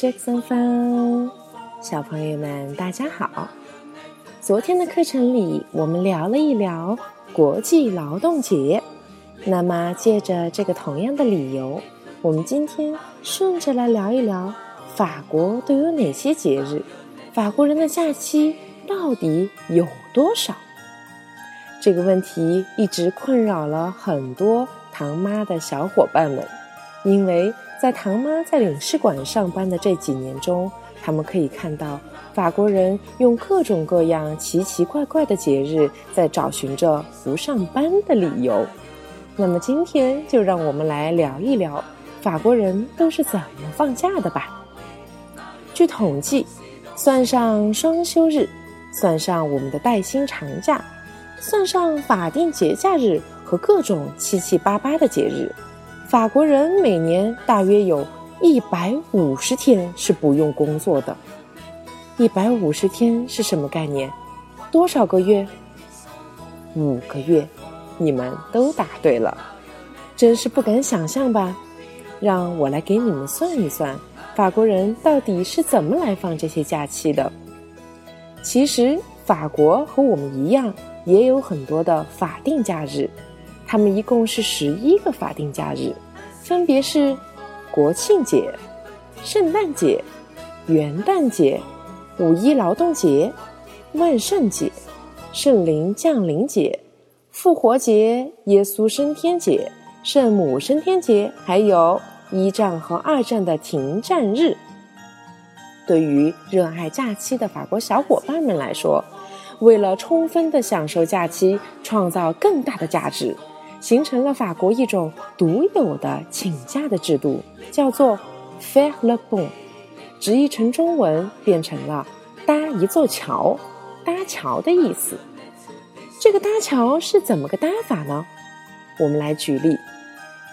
是三芳，小朋友们大家好。昨天的课程里，我们聊了一聊国际劳动节。那么，借着这个同样的理由，我们今天顺着来聊一聊法国都有哪些节日，法国人的假期到底有多少？这个问题一直困扰了很多唐妈的小伙伴们，因为。在唐妈在领事馆上班的这几年中，他们可以看到法国人用各种各样奇奇怪怪的节日在找寻着不上班的理由。那么今天就让我们来聊一聊法国人都是怎么放假的吧。据统计，算上双休日，算上我们的带薪长假，算上法定节假日和各种七七八八的节日。法国人每年大约有一百五十天是不用工作的。一百五十天是什么概念？多少个月？五个月。你们都答对了，真是不敢想象吧？让我来给你们算一算，法国人到底是怎么来放这些假期的。其实，法国和我们一样，也有很多的法定假日。他们一共是十一个法定假日，分别是国庆节、圣诞节、元旦节、五一劳动节、万圣节、圣灵降临节、复活节、耶稣升天节、圣母升天节，还有一战和二战的停战日。对于热爱假期的法国小伙伴们来说，为了充分的享受假期，创造更大的价值。形成了法国一种独有的请假的制度，叫做 “faire le pont”，直译成中文变成了“搭一座桥”，搭桥的意思。这个搭桥是怎么个搭法呢？我们来举例：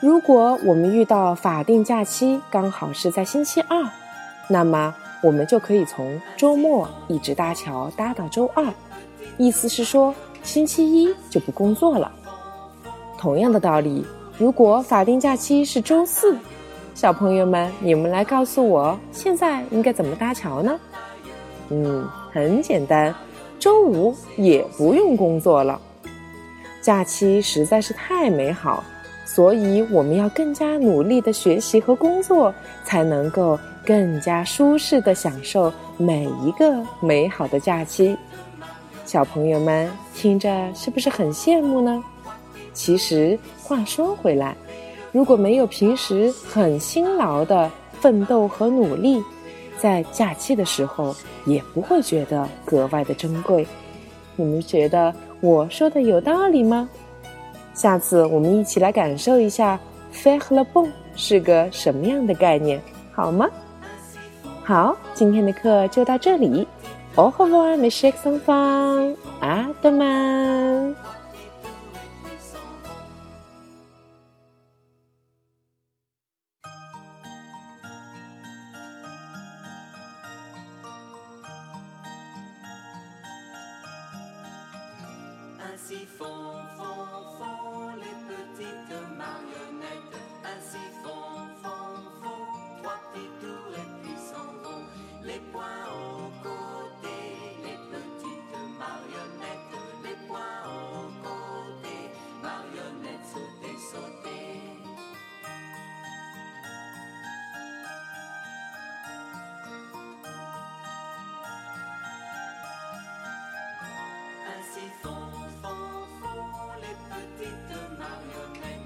如果我们遇到法定假期刚好是在星期二，那么我们就可以从周末一直搭桥搭到周二，意思是说星期一就不工作了。同样的道理，如果法定假期是周四，小朋友们，你们来告诉我，现在应该怎么搭桥呢？嗯，很简单，周五也不用工作了。假期实在是太美好，所以我们要更加努力的学习和工作，才能够更加舒适的享受每一个美好的假期。小朋友们听着是不是很羡慕呢？其实话说回来，如果没有平时很辛劳的奋斗和努力，在假期的时候也不会觉得格外的珍贵。你们觉得我说的有道理吗？下次我们一起来感受一下 “faire le bon” 是个什么样的概念，好吗？好，今天的课就到这里。Au revoir, mes chers enfants. À demain. Ainsi font, font, font les petites marionnettes. you can